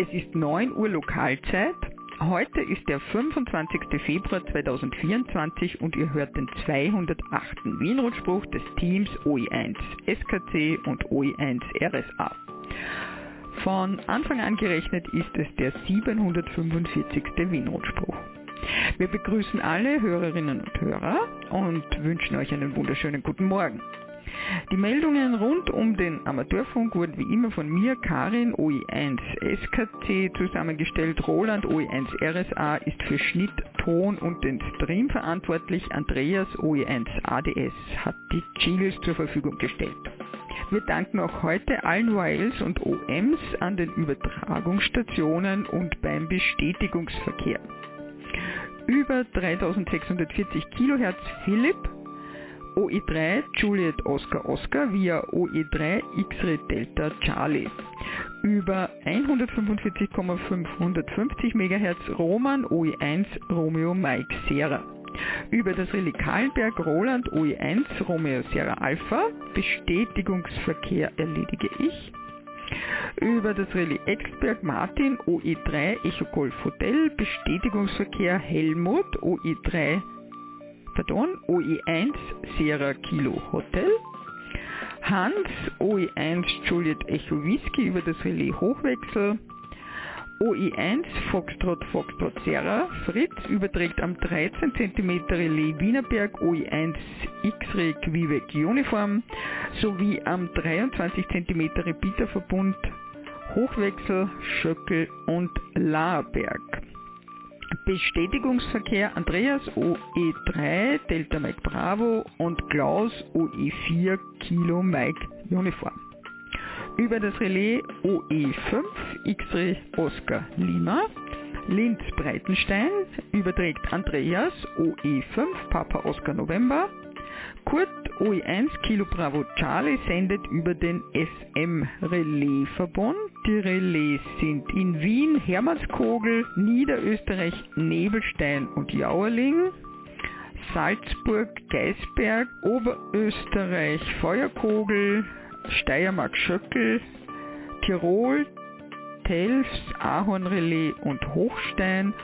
Es ist 9 Uhr Lokalzeit. Heute ist der 25. Februar 2024 und ihr hört den 208. Wienrundspruch des Teams OE1 SKC und OE1 RSA. Von Anfang an gerechnet ist es der 745. Wienrundspruch. Wir begrüßen alle Hörerinnen und Hörer und wünschen euch einen wunderschönen guten Morgen. Die Meldungen rund um den Amateurfunk wurden wie immer von mir, Karin OE1 SKC zusammengestellt. Roland OE1 RSA ist für Schnitt, Ton und den Stream verantwortlich. Andreas OE1 ADS hat die Chiles zur Verfügung gestellt. Wir danken auch heute allen YLs und OMs an den Übertragungsstationen und beim Bestätigungsverkehr. Über 3640 Kilohertz Philipp OE3 Juliet Oscar Oscar via OE3 X-Ray Delta Charlie. Über 145,550 MHz Roman OE1 Romeo Mike Sierra. Über das Relais Kahlenberg Roland OE1 Romeo Sierra Alpha Bestätigungsverkehr erledige ich. Über das Relais Exberg Martin OE3 Echo Golf Hotel Bestätigungsverkehr Helmut OE3 pardon, OE1 Sierra Kilo Hotel, Hans OE1 Juliet Echo Whisky über das Relais Hochwechsel, OE1 Foxtrot Foxtrot Sierra Fritz überträgt am 13 cm Relais Wienerberg. OE1 X-Ray Quebec Uniform sowie am 23 cm Repeaterverbund Hochwechsel Schöckel und Laerberg. Bestätigungsverkehr Andreas OE3 Delta Mike Bravo und Klaus OE4 Kilo Mike Uniform. Über das Relais OE5 X-Ray Oscar Lima Linz Breitenstein überträgt Andreas OE5 Papa Oscar November Kurt OE1 Kilo Bravo Charlie sendet über den SM Relaisverbund. Die Relais sind in Wien, Hermannskogel, Niederösterreich, Nebelstein und Jauerling, Salzburg, Geisberg, Oberösterreich, Feuerkogel, Steiermark, Schöckel, Tirol, Telfs, Ahornrelais und Hochstein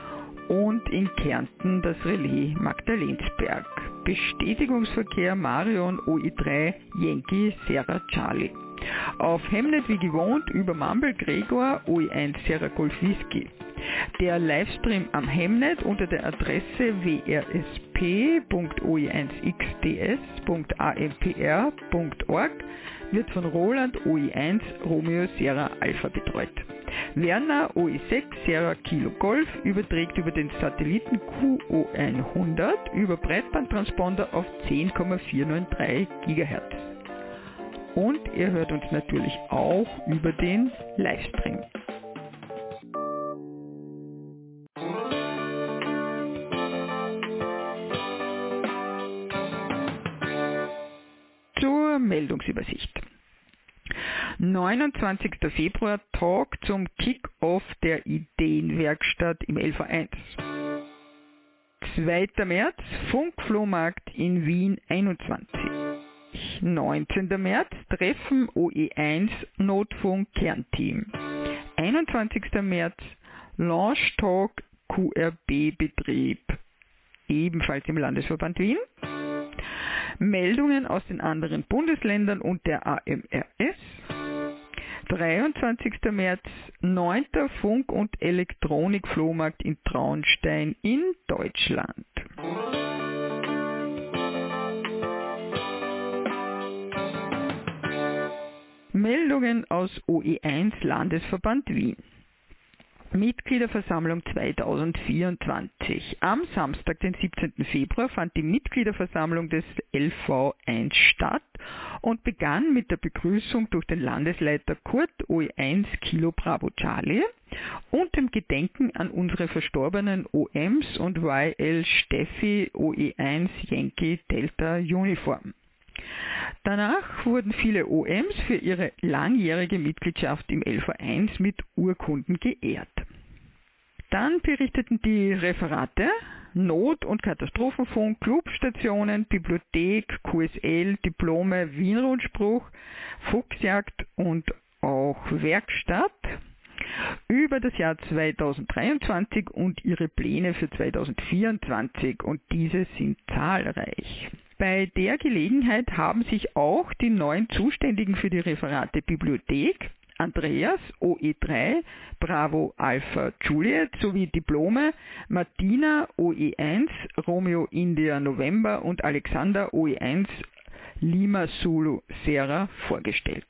und in Kärnten das Relais Magdalensberg. Bestätigungsverkehr Marion OI3 Yankee Serra Charlie. Auf Hemnet wie gewohnt über Mumble Gregor OI1 Serra Golf Whisky. Der Livestream am Hemnet unter der Adresse wrsp.oe1xds.ampr.org wird von Roland OI1 Romeo Sierra Alpha betreut. Werner OE6 Sierra Kilo Golf überträgt über den Satelliten QO100 über Breitbandtransponder auf 10,493 GHz. Und ihr hört uns natürlich auch über den Livestream. Zur Meldungsübersicht. 29. Februar Tag zum Kick-Off der Ideenwerkstatt im LV1. 2. März Funkflohmarkt in Wien 21. 19. März Treffen OE1 Notfunk Kernteam. 21. März Launch Talk QRB Betrieb, ebenfalls im Landesverband Wien. Meldungen aus den anderen Bundesländern und der AMRS. 23. März, 9. Funk- und Elektronik-Flohmarkt in Traunstein in Deutschland. Meldungen aus OE1 Landesverband Wien. Mitgliederversammlung 2024. Am Samstag, den 17. Februar, fand die Mitgliederversammlung des LV1 statt und begann mit der Begrüßung durch den Landesleiter Kurt OE1 Kilo Bravo Charlie und dem Gedenken an unsere verstorbenen OMs und YL Steffi OE1 Yankee Delta Uniform. Danach wurden viele OMs für ihre langjährige Mitgliedschaft im LV1 mit Urkunden geehrt. Dann berichteten die Referate Not- und Katastrophenfunk, Clubstationen, Bibliothek, QSL, Diplome, Wienrundspruch, Fuchsjagd und auch Werkstatt über das Jahr 2023 und ihre Pläne für 2024 und diese sind zahlreich. Bei der Gelegenheit haben sich auch die neuen Zuständigen für die Referate Bibliothek, Andreas OE3 Bravo Alpha Juliet sowie Diplome Martina OE1 Romeo India November und Alexander OE1 Lima Zulu Sierra vorgestellt.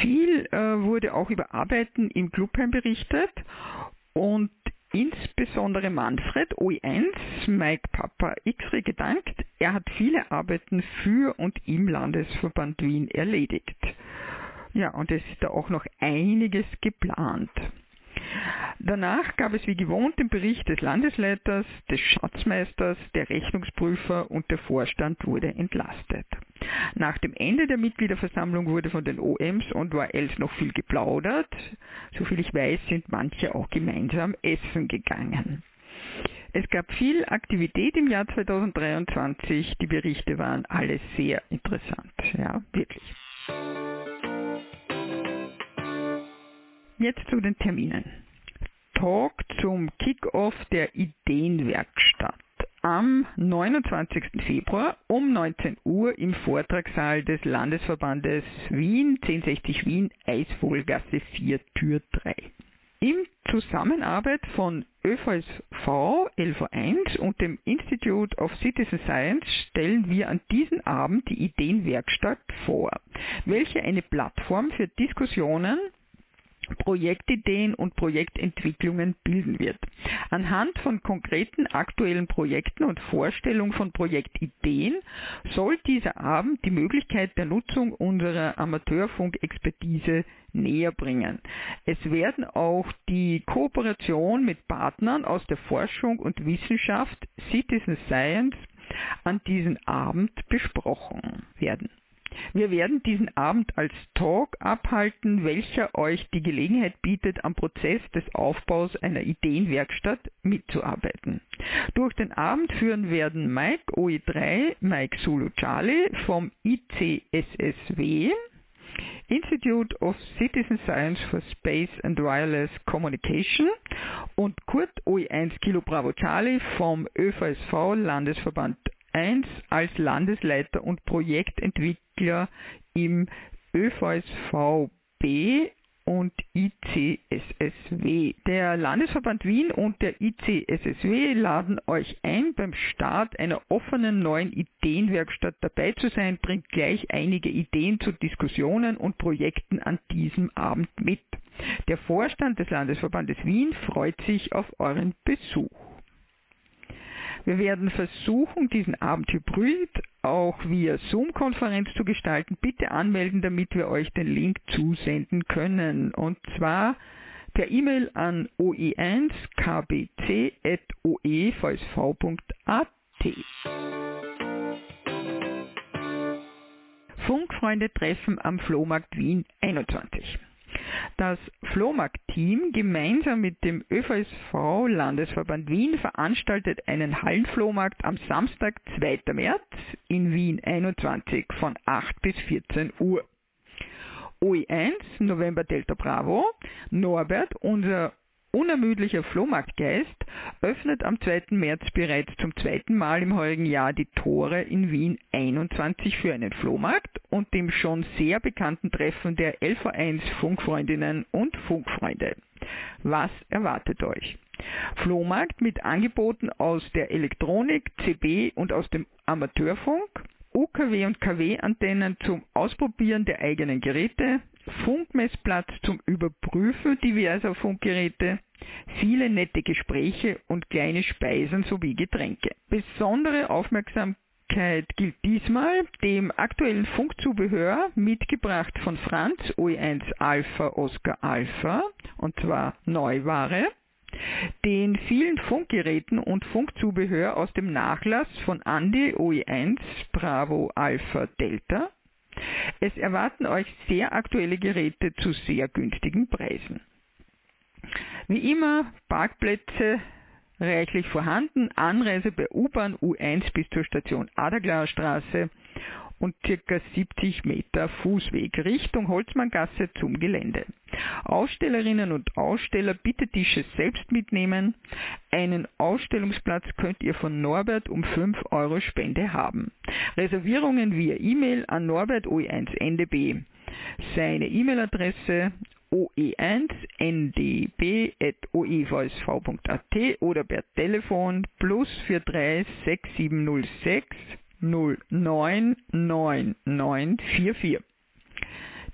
Viel äh, wurde auch über Arbeiten im Clubheim berichtet und insbesondere Manfred OE1 Mike Papa X-Ray gedankt. Er hat viele Arbeiten für und im Landesverband Wien erledigt. Ja, und es ist da auch noch einiges geplant. Danach gab es wie gewohnt den Bericht des Landesleiters, des Schatzmeisters, der Rechnungsprüfer und der Vorstand wurde entlastet. Nach dem Ende der Mitgliederversammlung wurde von den OMs und ORLs noch viel geplaudert. Soviel ich weiß, sind manche auch gemeinsam essen gegangen. Es gab viel Aktivität im Jahr 2023. Die Berichte waren alle sehr interessant. Ja, wirklich. Jetzt zu den Terminen. Talk zum Kick-Off der Ideenwerkstatt am 29. Februar um 19 Uhr im Vortragssaal des Landesverbandes Wien, 1060 Wien, Eisvogelgasse 4, Tür 3. In Zusammenarbeit von ÖVSV LV1 und dem Institute of Citizen Science stellen wir an diesem Abend die Ideenwerkstatt vor, welche eine Plattform für Diskussionen Projektideen und Projektentwicklungen bilden wird. Anhand von konkreten aktuellen Projekten und Vorstellungen von Projektideen soll dieser Abend die Möglichkeit der Nutzung unserer Amateurfunkexpertise näher bringen. Es werden auch die Kooperation mit Partnern aus der Forschung und Wissenschaft Citizen Science an diesem Abend besprochen werden. Wir werden diesen Abend als Talk abhalten, welcher euch die Gelegenheit bietet, am Prozess des Aufbaus einer Ideenwerkstatt mitzuarbeiten. Durch den Abend führen werden Mike OE3, Mike Zulu Charlie vom ICSSW, Institute of Citizen Science for Space and Wireless Communication und Kurt OE1 Kilo Bravo Charlie vom ÖVSV Landesverband 1 als Landesleiter und Projektentwickler im ÖVSVB und ICSSW. Der Landesverband Wien und der ICSSW laden euch ein, beim Start einer offenen neuen Ideenwerkstatt dabei zu sein, bringt gleich einige Ideen zu Diskussionen und Projekten an diesem Abend mit. Der Vorstand des Landesverbandes Wien freut sich auf euren Besuch. Wir werden versuchen, diesen Abend hybrid auch via Zoom-Konferenz zu gestalten. Bitte anmelden, damit wir euch den Link zusenden können. Und zwar per E-Mail an oe1kbc.oevsv.at. Funkfreunde treffen am Flohmarkt Wien 21. Das Flohmarkt-Team gemeinsam mit dem ÖVSV Landesverband Wien veranstaltet einen Hallenflohmarkt am Samstag, 2. März in Wien 21 von 8 bis 14 Uhr. OE1 November Delta Bravo, Norbert, unser unermüdlicher Flohmarktgeist öffnet am 2. März bereits zum zweiten Mal im heurigen Jahr die Tore in Wien 21 für einen Flohmarkt und dem schon sehr bekannten Treffen der LV1 Funkfreundinnen und Funkfreunde. Was erwartet euch? Flohmarkt mit Angeboten aus der Elektronik, CB und aus dem Amateurfunk, UKW und KW-Antennen zum Ausprobieren der eigenen Geräte, Funkmessplatz zum Überprüfen diverser Funkgeräte, viele nette Gespräche und kleine Speisen sowie Getränke. Besondere Aufmerksamkeit gilt diesmal dem aktuellen Funkzubehör, mitgebracht von Franz OE1 Alpha Oscar Alpha, und zwar Neuware, den vielen Funkgeräten und Funkzubehör aus dem Nachlass von Andy OE1 Bravo Alpha Delta, es erwarten euch sehr aktuelle Geräte zu sehr günstigen Preisen. Wie immer Parkplätze reichlich vorhanden, Anreise bei U-Bahn U1 bis zur Station Adaglarer Straße und ca. 70 Meter Fußweg Richtung Holzmanngasse zum Gelände. Ausstellerinnen und Aussteller bitte Tische selbst mitnehmen. Einen Ausstellungsplatz könnt ihr von Norbert um 5 Euro Spende haben. Reservierungen via E-Mail an Norbert OE1NDB. Seine E-Mail-Adresse oe1ndb.oevsv.at oder per Telefon plus 43 6706 099944.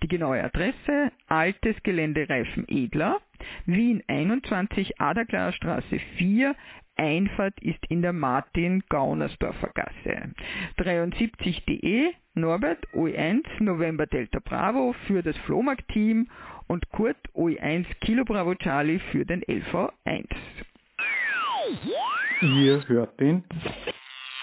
Die genaue Adresse Altes Gelände Reifen Edler, Wien 21 Adaklarstraße 4, Einfahrt ist in der Martin-Gaunersdorfer Gasse. 73.de Norbert OE1 November Delta Bravo für das Flohmarkt-Team und Kurt OE1 Kilo Bravo Charlie für den LV1. Ihr hört den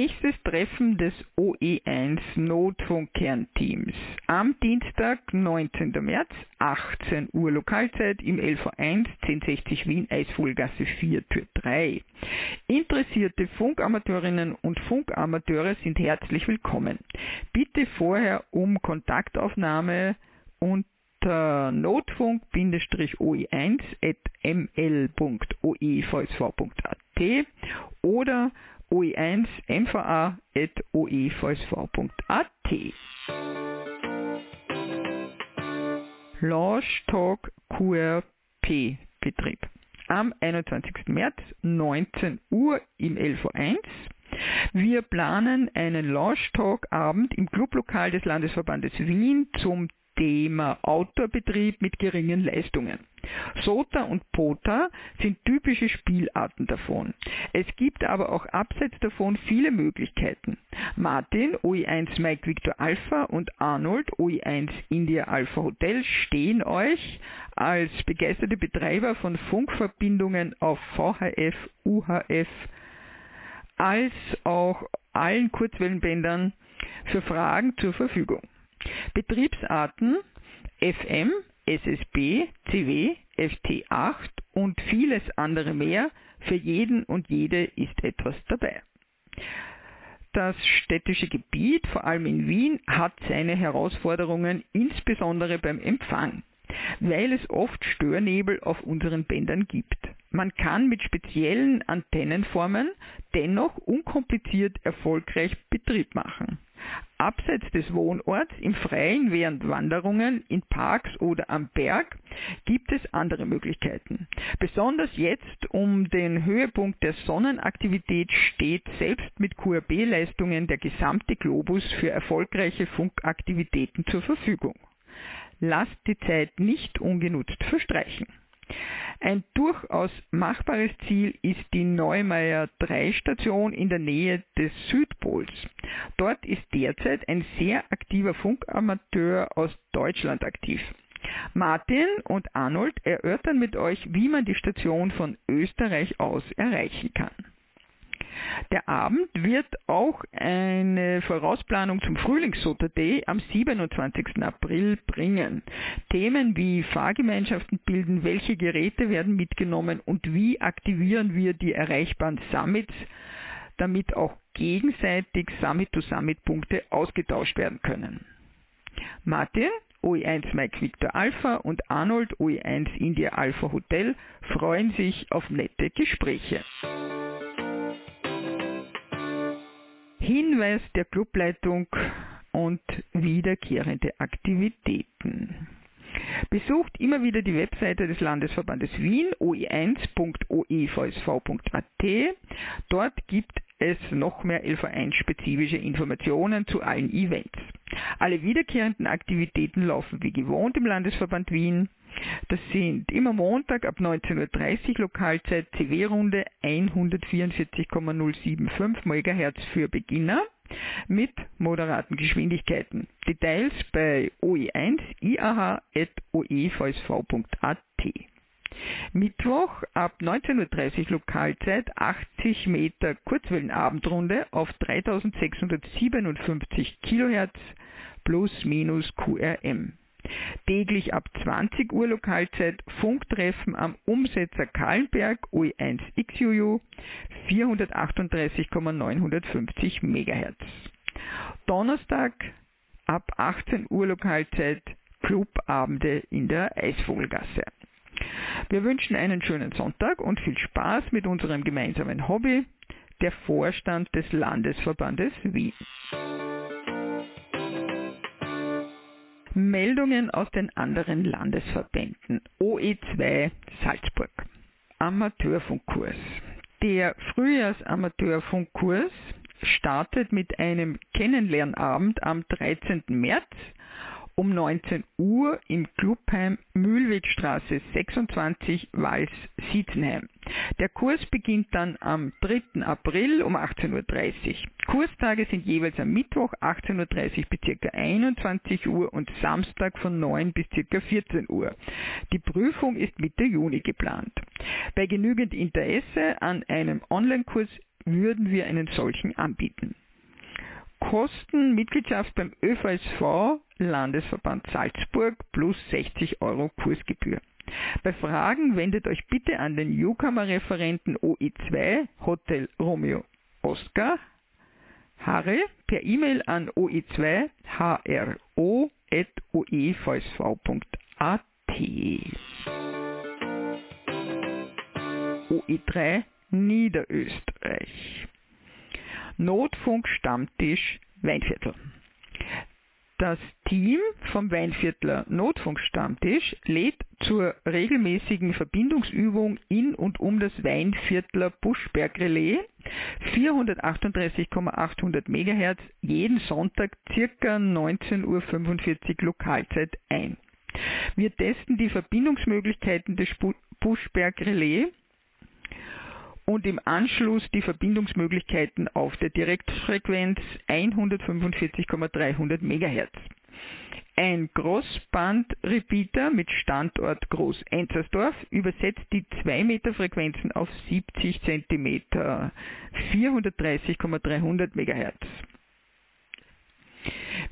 Nächstes Treffen des OE1 Notfunkkernteams am Dienstag, 19. März, 18 Uhr Lokalzeit im LV1 1060 Wien Eisvogelgasse 4 Tür 3. Interessierte Funkamateurinnen und Funkamateure sind herzlich willkommen. Bitte vorher um Kontaktaufnahme unter notfunk-oe1.ml.oevsv.at oder oe1mva.oevsv.at. Launch Talk QRP Betrieb. Am 21. März 19 Uhr im LV1. Wir planen einen Launch Talk Abend im Clublokal des Landesverbandes Wien zum Thema Outdoor-Betrieb mit geringen Leistungen. Sota und Pota sind typische Spielarten davon. Es gibt aber auch abseits davon viele Möglichkeiten. Martin, OE1 Mike Victor Alpha und Arnold, OE1 India Alpha Hotel stehen euch als begeisterte Betreiber von Funkverbindungen auf VHF, UHF, als auch allen Kurzwellenbändern für Fragen zur Verfügung. Betriebsarten FM, SSB, CW, FT8 und vieles andere mehr. Für jeden und jede ist etwas dabei. Das städtische Gebiet, vor allem in Wien, hat seine Herausforderungen, insbesondere beim Empfang, weil es oft Störnebel auf unseren Bändern gibt. Man kann mit speziellen Antennenformen dennoch unkompliziert erfolgreich Betrieb machen. Abseits des Wohnorts im Freien während Wanderungen in Parks oder am Berg gibt es andere Möglichkeiten. Besonders jetzt um den Höhepunkt der Sonnenaktivität steht selbst mit QRB-Leistungen der gesamte Globus für erfolgreiche Funkaktivitäten zur Verfügung. Lasst die Zeit nicht ungenutzt verstreichen. Ein durchaus machbares Ziel ist die Neumeier 3 Station in der Nähe des Südpols. Dort ist derzeit ein sehr aktiver Funkamateur aus Deutschland aktiv. Martin und Arnold erörtern mit euch, wie man die Station von Österreich aus erreichen kann. Der Abend wird auch eine Vorausplanung zum Frühlingssotter Day am 27. April bringen. Themen wie Fahrgemeinschaften bilden, welche Geräte werden mitgenommen und wie aktivieren wir die erreichbaren Summits, damit auch gegenseitig Summit-to-Summit-Punkte ausgetauscht werden können. Martin, OE1 Mike Victor Alpha und Arnold OE1 India Alpha Hotel freuen sich auf nette Gespräche. Hinweis der Clubleitung und wiederkehrende Aktivitäten. Besucht immer wieder die Webseite des Landesverbandes Wien oe1.oevsv.at. Dort gibt es noch mehr LV1-spezifische Informationen zu allen Events. Alle wiederkehrenden Aktivitäten laufen wie gewohnt im Landesverband Wien. Das sind immer Montag ab 19.30 Uhr Lokalzeit CW-Runde 144,075 MHz für Beginner mit moderaten Geschwindigkeiten. Details bei OE1 iah.oevsv.at. Mittwoch ab 19.30 Uhr Lokalzeit 80 Meter Kurzwellenabendrunde auf 3657 Kilohertz plus minus QRM. Täglich ab 20 Uhr Lokalzeit Funktreffen am Umsetzer Kahlenberg OE1XUU 438,950 MHz. Donnerstag ab 18 Uhr Lokalzeit Clubabende in der Eisvogelgasse. Wir wünschen einen schönen Sonntag und viel Spaß mit unserem gemeinsamen Hobby, der Vorstand des Landesverbandes Wien. Meldungen aus den anderen Landesverbänden. OE2 Salzburg. Amateurfunkkurs. Der Frühjahrsamateurfunkkurs startet mit einem Kennenlernabend am 13. März um 19 Uhr im Clubheim Mühlwegstraße 26 Wals-Siezenheim. Der Kurs beginnt dann am 3. April um 18.30 Uhr. Kurstage sind jeweils am Mittwoch 18.30 Uhr bis ca. 21 Uhr und Samstag von 9 bis ca. 14 Uhr. Die Prüfung ist Mitte Juni geplant. Bei genügend Interesse an einem Online-Kurs würden wir einen solchen anbieten. Kosten Mitgliedschaft beim ÖVSV Landesverband Salzburg plus 60 Euro Kursgebühr. Bei Fragen wendet euch bitte an den Newcomer-Referenten OE2 Hotel Romeo Oscar. Harre per E-Mail an oe2 hro.oevsv.at OE3 Niederösterreich Notfunk Stammtisch Weinviertel. Das Team vom Weinviertler Notfunkstammtisch lädt zur regelmäßigen Verbindungsübung in und um das Weinviertler Buschbergrelais 438,800 MHz jeden Sonntag ca. 19.45 Uhr Lokalzeit ein. Wir testen die Verbindungsmöglichkeiten des Buschbergrelais und im Anschluss die Verbindungsmöglichkeiten auf der Direktfrequenz 145,300 MHz. Ein Großband-Repeater mit Standort Groß-Enzersdorf übersetzt die 2 Meter Frequenzen auf 70 cm 430,300 MHz.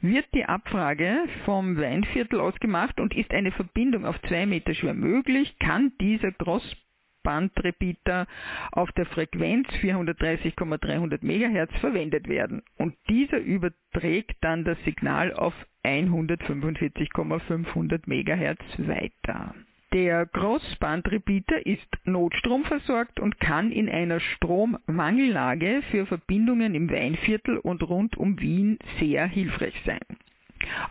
Wird die Abfrage vom Weinviertel aus gemacht und ist eine Verbindung auf 2 Meter schwer möglich, kann dieser Großband Bandrepeater auf der Frequenz 430,300 MHz verwendet werden und dieser überträgt dann das Signal auf 145,500 MHz weiter. Der Großbandrepeater ist notstromversorgt und kann in einer Strommangellage für Verbindungen im Weinviertel und rund um Wien sehr hilfreich sein.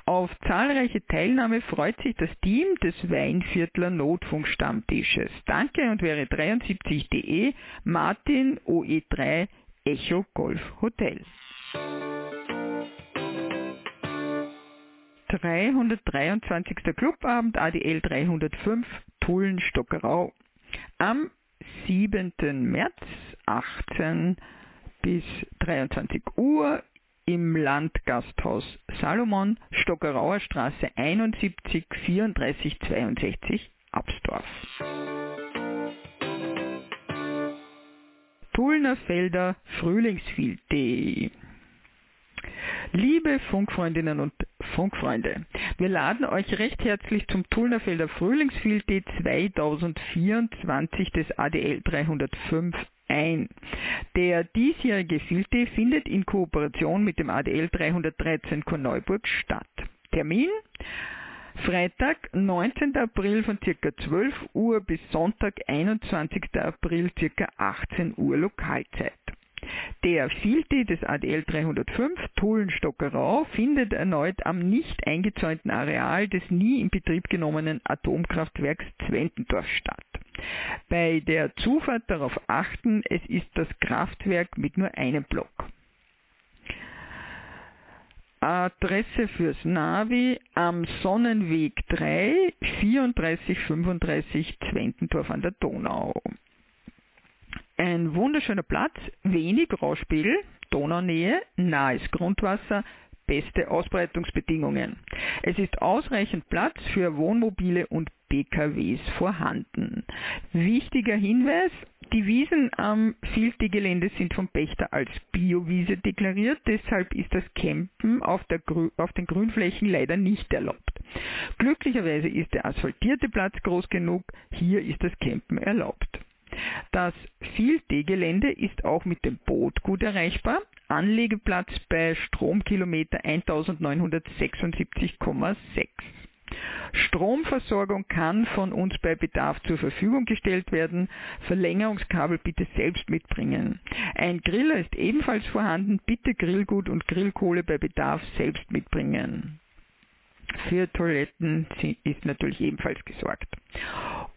Auf zahlreiche Teilnahme freut sich das Team des Weinviertler Notfunkstammtisches. Danke und wäre 73.de Martin OE3 Echo Golf Hotel. 323. Clubabend ADL 305 Tulln Stockerau am 7. März 18 bis 23 Uhr im Landgasthaus Salomon, Stockerauer Straße 71 34 62 Absdorf. Tullner Felder Frühlingsfield.de Liebe Funkfreundinnen und Funkfreunde, wir laden euch recht herzlich zum Tullnerfelder Frühlingsfield 2024 des ADL 305 ein. Der diesjährige Filte findet in Kooperation mit dem ADL 313 Korneuburg statt. Termin Freitag, 19. April von ca. 12 Uhr bis Sonntag, 21. April ca. 18 Uhr Lokalzeit. Der Filte des ADL 305 Tullenstockerau findet erneut am nicht eingezäunten Areal des nie in Betrieb genommenen Atomkraftwerks Zwentendorf statt. Bei der Zufahrt darauf achten, es ist das Kraftwerk mit nur einem Block. Adresse fürs Navi am Sonnenweg 3 3435 Zwentendorf an der Donau. Ein wunderschöner Platz, wenig Rauschpegel, Donaunähe, nahes Grundwasser, beste Ausbreitungsbedingungen. Es ist ausreichend Platz für Wohnmobile und PKWs vorhanden. Wichtiger Hinweis, die Wiesen am Filti-Gelände sind vom Pächter als Biowiese deklariert, deshalb ist das Campen auf, auf, den Grünflächen leider nicht erlaubt. Glücklicherweise ist der asphaltierte Platz groß genug, hier ist das Campen erlaubt. Das Filti-Gelände ist auch mit dem Boot gut erreichbar. Anlegeplatz bei Stromkilometer 1976,6. Stromversorgung kann von uns bei Bedarf zur Verfügung gestellt werden. Verlängerungskabel bitte selbst mitbringen. Ein Griller ist ebenfalls vorhanden. Bitte Grillgut und Grillkohle bei Bedarf selbst mitbringen. Für Toiletten ist natürlich ebenfalls gesorgt.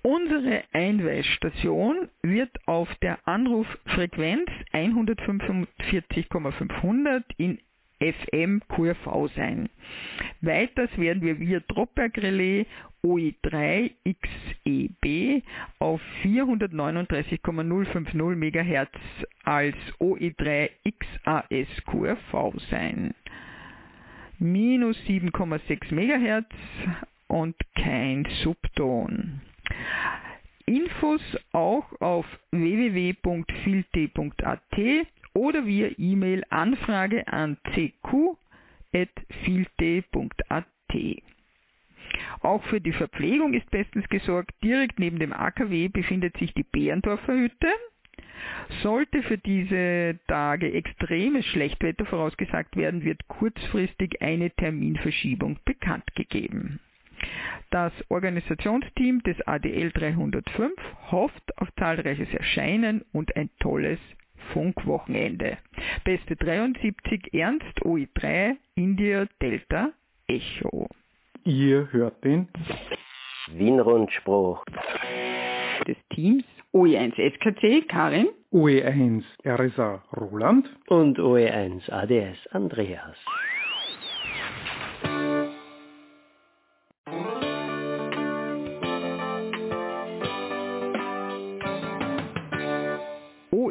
Unsere Einweisstation wird auf der Anruffrequenz 145,500 in FM QRV sein. Weiters werden wir via Dropberg-Relais OE3 XEB auf 439,050 MHz als OE3 XAS QRV sein. Minus 7,6 MHz und kein Subton. Infos auch auf www.filte.at oder via E-Mail Anfrage an cq.filte.at. Auch für die Verpflegung ist bestens gesorgt. Direkt neben dem AKW befindet sich die Bärendorfer Hütte. Sollte für diese Tage extremes Schlechtwetter vorausgesagt werden, wird kurzfristig eine Terminverschiebung bekannt gegeben. Das Organisationsteam des ADL 305 hofft auf zahlreiches Erscheinen und ein tolles Funkwochenende. Beste 73 Ernst OI3 India Delta Echo. Ihr hört den Wien-Rundspruch des Teams OE1 SKC Karin, OE1 RSA Roland und OE1 ADS Andreas.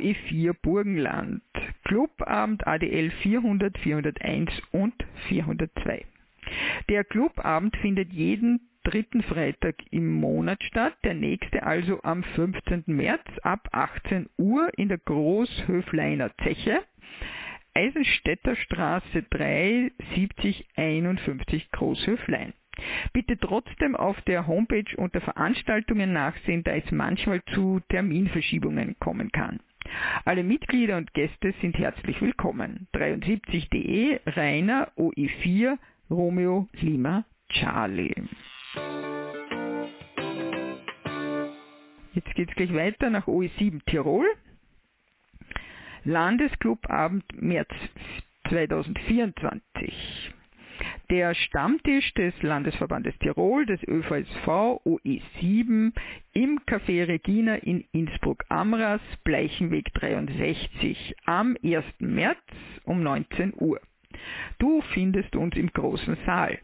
OE4 Burgenland, Clubabend ADL 400, 401 und 402. Der Clubabend findet jeden dritten Freitag im Monat statt, der nächste also am 15. März ab 18 Uhr in der Großhöfleiner Zeche, Eisenstädter Straße 3, 70 51 Großhöflein. Bitte trotzdem auf der Homepage unter Veranstaltungen nachsehen, da es manchmal zu Terminverschiebungen kommen kann. Alle Mitglieder und Gäste sind herzlich willkommen. 73.de Rainer OE4 Romeo Lima Charlie. Jetzt geht es gleich weiter nach OE7 Tirol. Landesclubabend März 2024. Der Stammtisch des Landesverbandes Tirol, des ÖVSV OE7 im Café Regina in Innsbruck-Amras, Bleichenweg 63 am 1. März um 19 Uhr. Du findest uns im großen Saal.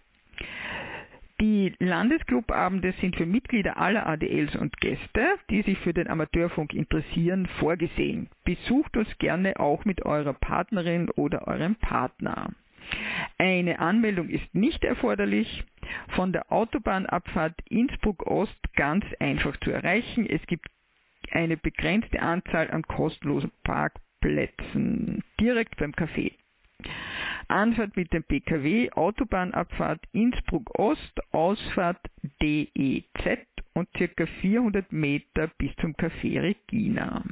Die Landesclubabende sind für Mitglieder aller ADLs und Gäste, die sich für den Amateurfunk interessieren, vorgesehen. Besucht uns gerne auch mit eurer Partnerin oder eurem Partner. Eine Anmeldung ist nicht erforderlich. Von der Autobahnabfahrt Innsbruck Ost ganz einfach zu erreichen. Es gibt eine begrenzte Anzahl an kostenlosen Parkplätzen direkt beim Café. Anfahrt mit dem Pkw, Autobahnabfahrt Innsbruck Ost, Ausfahrt DEZ und ca. 400 Meter bis zum Café Regina.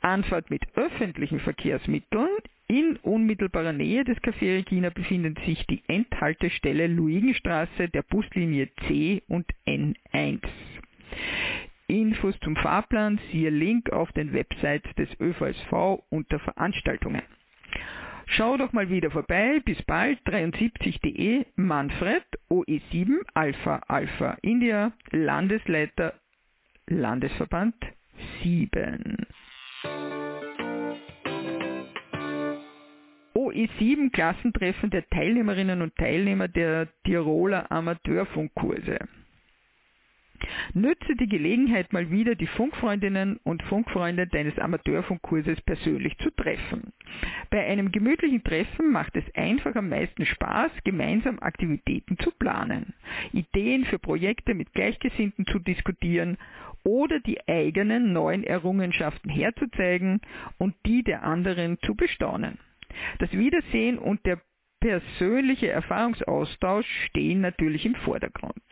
Anfahrt mit öffentlichen Verkehrsmitteln. In unmittelbarer Nähe des Café Regina befindet sich die Endhaltestelle Luigenstraße der Buslinie C und N1. Infos zum Fahrplan siehe Link auf den Websites des ÖVSV unter Veranstaltungen. Schau doch mal wieder vorbei. Bis bald. 73.de Manfred OE7 Alpha Alpha India Landesleiter Landesverband 7. OE7 Klassentreffen der Teilnehmerinnen und Teilnehmer der Tiroler Amateurfunkkurse. Nütze die Gelegenheit mal wieder, die Funkfreundinnen und Funkfreunde deines Amateurfunkkurses persönlich zu treffen. Bei einem gemütlichen Treffen macht es einfach am meisten Spaß, gemeinsam Aktivitäten zu planen, Ideen für Projekte mit Gleichgesinnten zu diskutieren oder die eigenen neuen Errungenschaften herzuzeigen und die der anderen zu bestaunen. Das Wiedersehen und der persönliche Erfahrungsaustausch stehen natürlich im Vordergrund.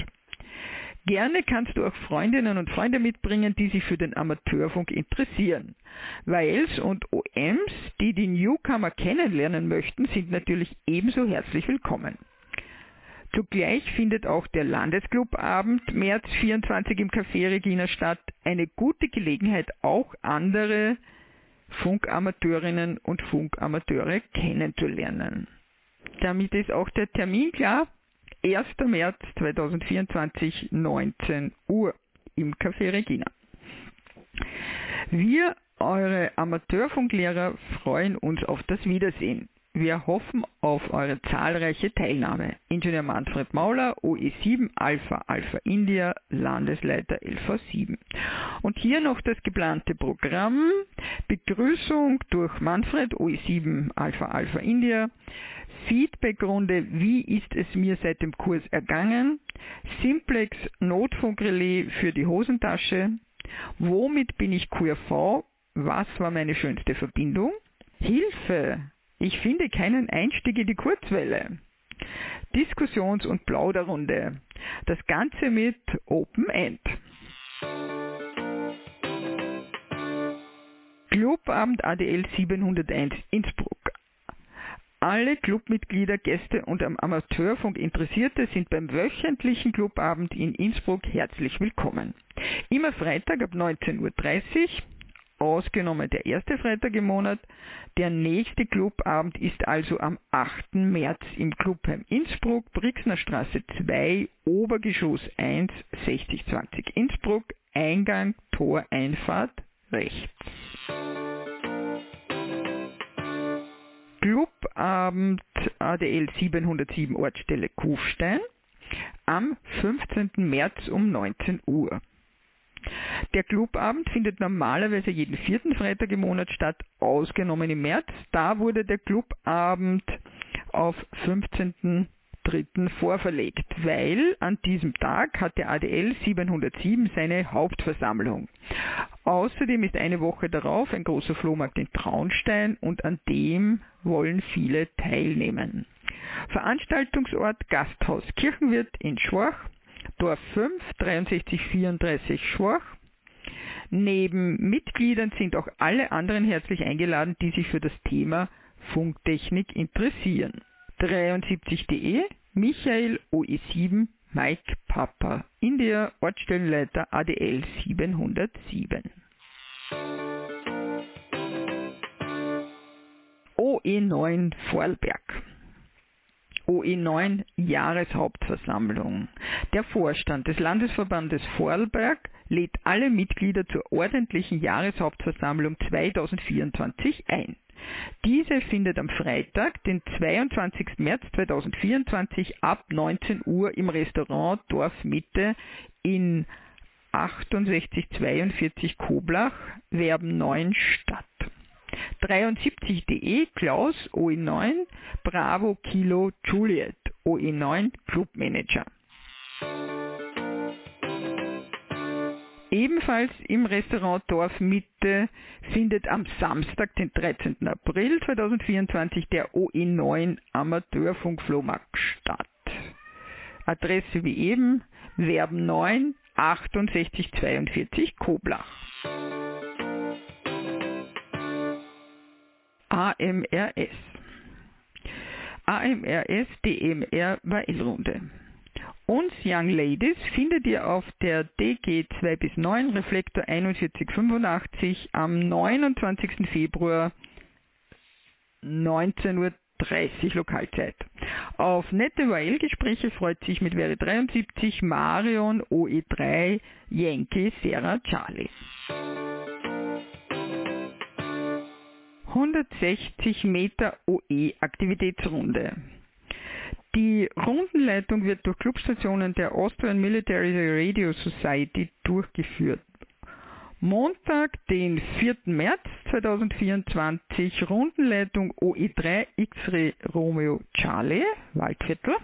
Gerne kannst du auch Freundinnen und Freunde mitbringen, die sich für den Amateurfunk interessieren. Wales und OMs, die die Newcomer kennenlernen möchten, sind natürlich ebenso herzlich willkommen. Zugleich findet auch der Landesclubabend März 24 im Café Regina statt. Eine gute Gelegenheit, auch andere Funkamateurinnen und Funkamateure kennenzulernen. Damit ist auch der Termin klar. 1. März 2024, 19 Uhr im Café Regina. Wir, eure Amateurfunklehrer, freuen uns auf das Wiedersehen. Wir hoffen auf eure zahlreiche Teilnahme. Ingenieur Manfred Mauler, OE7 Alpha Alpha India, Landesleiter LV7. Und hier noch das geplante Programm. Begrüßung durch Manfred, OE7 Alpha Alpha India. Feedbackrunde, wie ist es mir seit dem Kurs ergangen? Simplex Notfunkrelais für die Hosentasche. Womit bin ich QRV? Was war meine schönste Verbindung? Hilfe! Ich finde keinen Einstieg in die Kurzwelle. Diskussions- und Plauderrunde. Das Ganze mit Open End. Clubabend ADL 701 Innsbruck. Alle Clubmitglieder, Gäste und am Amateurfunk Interessierte sind beim wöchentlichen Clubabend in Innsbruck herzlich willkommen. Immer Freitag ab 19.30 Uhr ausgenommen der erste Freitag im Monat. Der nächste Clubabend ist also am 8. März im Clubheim Innsbruck, Brixner Straße 2, Obergeschoss 1, 6020 Innsbruck, Eingang, Tor, Einfahrt, rechts. Clubabend ADL 707 Ortsstelle Kufstein am 15. März um 19 Uhr. Der Clubabend findet normalerweise jeden vierten Freitag im Monat statt, ausgenommen im März. Da wurde der Clubabend auf 15. Dritten vorverlegt, weil an diesem Tag hat der ADL 707 seine Hauptversammlung. Außerdem ist eine Woche darauf ein großer Flohmarkt in Traunstein und an dem wollen viele teilnehmen. Veranstaltungsort Gasthaus Kirchenwirt in Schwach, Dorf 5, 6334 Schwach. Neben Mitgliedern sind auch alle anderen herzlich eingeladen, die sich für das Thema Funktechnik interessieren. 73.de Michael OE7 Mike Papa India Ortsstellenleiter ADL 707 OE9 Vorarlberg OE9 Jahreshauptversammlung. Der Vorstand des Landesverbandes Vorarlberg lädt alle Mitglieder zur ordentlichen Jahreshauptversammlung 2024 ein. Diese findet am Freitag, den 22. März 2024 ab 19 Uhr im Restaurant Dorfmitte in 6842 Koblach, Werben 9 statt. 73.de Klaus OE9 Bravo Kilo Juliet OE9 Clubmanager. Ebenfalls im Restaurant Dorfmitte findet am Samstag, den 13. April 2024, der OE9 Amateurfunkflohmarkt statt. Adresse wie eben, Werben 9 6842 Koblach. AMRS. AMRS DMR Weilrunde. Uns Young Ladies findet ihr auf der DG 2 bis 9 Reflektor 4185 am 29. Februar 19.30 Uhr Lokalzeit. Auf nette YL-Gespräche freut sich mit Wäre 73 Marion OE3 Yankee Sarah Charlie. 160 Meter OE Aktivitätsrunde. Die Rundenleitung wird durch Clubstationen der Austrian Military Radio Society durchgeführt. Montag, den 4. März 2024, Rundenleitung OE3 X-Ray Romeo Charlie, Waldviertel.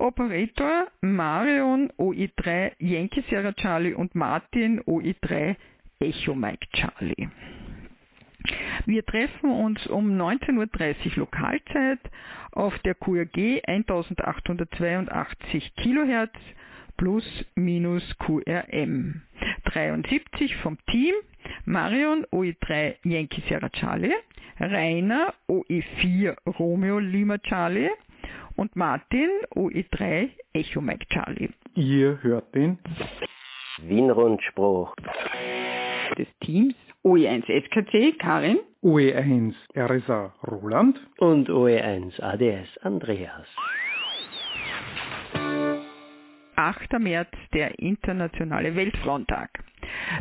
Operator Marion OE3 Yankee Sierra Charlie und Martin OE3 Echo Mike Charlie. Wir treffen uns um 19.30 Uhr Lokalzeit auf der QRG 1882 kHz plus minus QRM. 73 vom Team Marion OE3 Yankee Sierra Charlie, Rainer OE4 Romeo Lima Charlie und Martin OE3 Echo Mike Charlie. Ihr hört den Wien-Rundspruch des Teams OE1 SKC Karin, OE1 RSA Roland und OE1 ADS Andreas. 8. März, der internationale Weltfrauentag.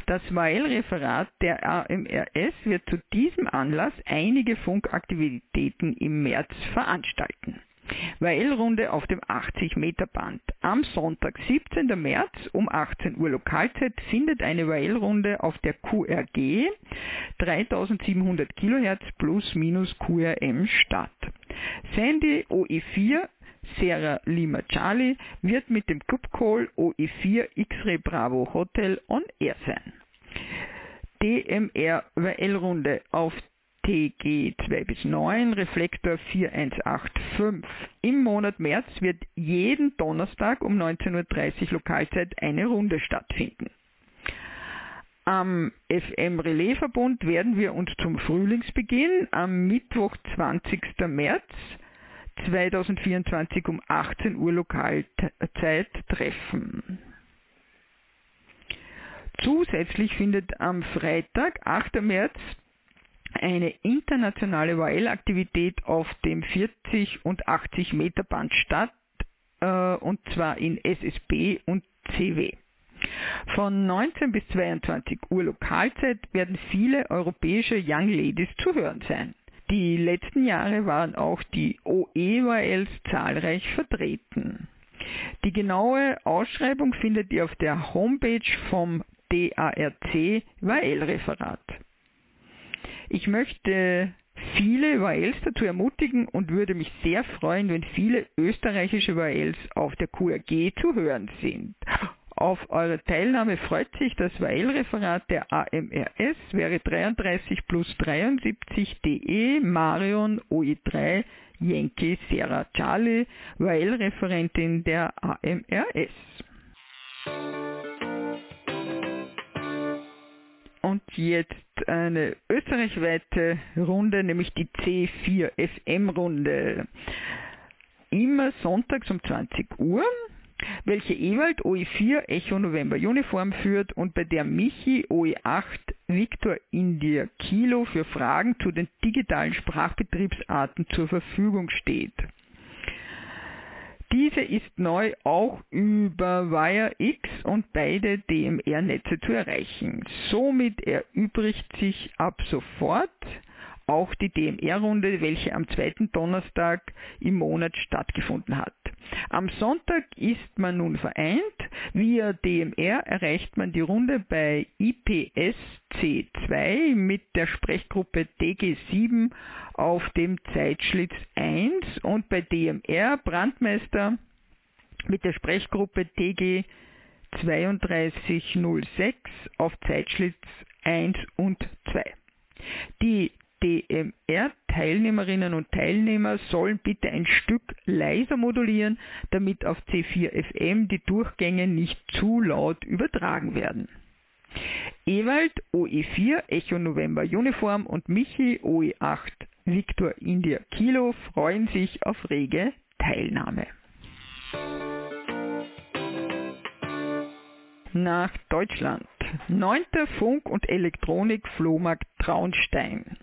Das Weil-Referat der AMRS wird zu diesem Anlass einige Funkaktivitäten im März veranstalten. Weil-Runde auf dem 80-Meter-Band. Am Sonntag, 17. März um 18 Uhr Lokalzeit findet eine Weil-Runde auf der QRG 3700 kHz plus minus QRM statt. Sandy OE4 Sierra Lima Charlie wird mit dem Club Call OE4 X-Ray Bravo Hotel on Air sein. DMR WL-Runde auf TG 2 bis 9, Reflektor 4185. Im Monat März wird jeden Donnerstag um 19.30 Uhr Lokalzeit eine Runde stattfinden. Am FM Relaisverbund werden wir uns zum Frühlingsbeginn am Mittwoch 20. März 2024 um 18 Uhr Lokalzeit treffen. Zusätzlich findet am Freitag, 8. März, eine internationale YL-Aktivität auf dem 40 und 80 Meter Band statt, äh, und zwar in SSB und CW. Von 19 bis 22 Uhr Lokalzeit werden viele europäische Young Ladies zu hören sein. Die letzten Jahre waren auch die OEYLs zahlreich vertreten. Die genaue Ausschreibung findet ihr auf der Homepage vom DARC YL-Referat. Ich möchte viele YLs dazu ermutigen und würde mich sehr freuen, wenn viele österreichische YLs auf der QRG zu hören sind. Auf eure Teilnahme freut sich das Weil-Referat der AMRS, wäre 33 plus 73 DE Marion OE3 Yankee Sierra Charlie, Weil-Referentin der AMRS. Jetzt eine österreichweite Runde, nämlich die C4 FM Runde. Immer sonntags um 20 Uhr welche Ewald OE4 Echo November Uniform führt und bei der Michi OE8 Victor India Kilo für Fragen zu den digitalen Sprachbetriebsarten zur Verfügung steht. Diese ist neu auch über Wire X und beide DMR-Netze zu erreichen. Somit erübrigt sich ab sofort auch die DMR-Runde, welche am zweiten Donnerstag im Monat stattgefunden hat. Am Sonntag ist man nun vereint. Via DMR erreicht man die Runde bei IPS C2 mit der Sprechgruppe DG7 auf dem Zeitschlitz 1 und bei DMR Brandmeister mit der Sprechgruppe DG 3206 auf Zeitschlitz 1 und 2. Die DMR-Teilnehmerinnen und Teilnehmer sollen bitte ein Stück leiser modulieren, damit auf C4FM die Durchgänge nicht zu laut übertragen werden. Ewald OE4 Echo November Uniform und Michi OE8 Victor India Kilo freuen sich auf rege Teilnahme. Nach Deutschland. 9. Funk- und Elektronik-Flohmarkt Traunstein.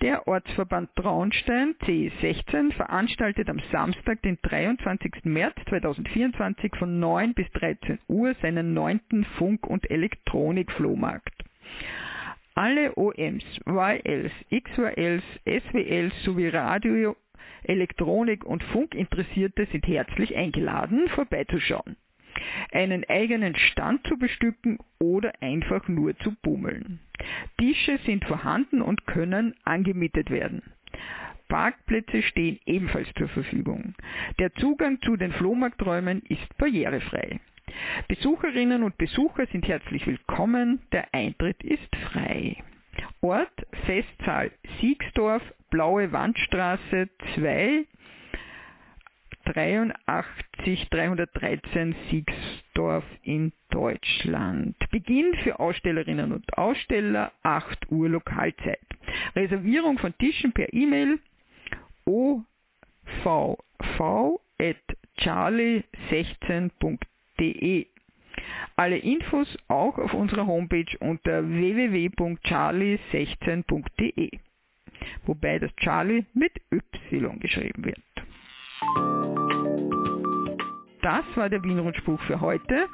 Der Ortsverband Traunstein C16 veranstaltet am Samstag, den 23. März 2024 von 9 bis 13 Uhr seinen neunten Funk- und Elektronik-Flohmarkt. Alle OMs, YLs, XYLs, SWLs sowie Radio Elektronik und Funkinteressierte sind herzlich eingeladen, vorbeizuschauen, einen eigenen Stand zu bestücken oder einfach nur zu bummeln. Tische sind vorhanden und können angemietet werden. Parkplätze stehen ebenfalls zur Verfügung. Der Zugang zu den Flohmarkträumen ist barrierefrei. Besucherinnen und Besucher sind herzlich willkommen, der Eintritt ist frei. Ort Festsaal Siegsdorf, Blaue Wandstraße 2, 83 313 Siegsdorf in Deutschland. Beginn für Ausstellerinnen und Aussteller 8 Uhr Lokalzeit. Reservierung von Tischen per E-Mail ovv.charlie16.de. Alle Infos auch auf unserer Homepage unter www.charlie16.de, wobei das Charlie mit Y geschrieben wird. Das war der Wienrundspruch für heute.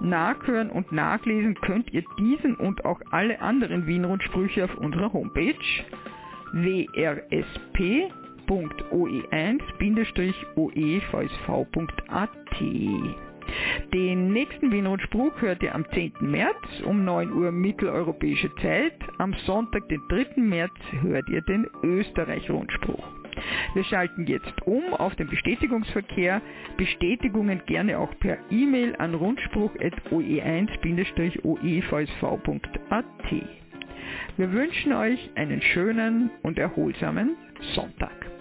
Nachhören und nachlesen könnt ihr diesen und auch alle anderen Wienrundsprüche auf unserer Homepage wrsp www.oe1-oevsv.at. Den nächsten Wienrundspruch hört ihr am 10. März um 9 Uhr mitteleuropäische Zeit. Am Sonntag, den 3. März, hört ihr den Österreich-Rundspruch. Wir schalten jetzt um auf den Bestätigungsverkehr. Bestätigungen gerne auch per E-Mail an rundspruch.oe1-oevsv.at. Wir wünschen euch einen schönen und erholsamen Sonntag.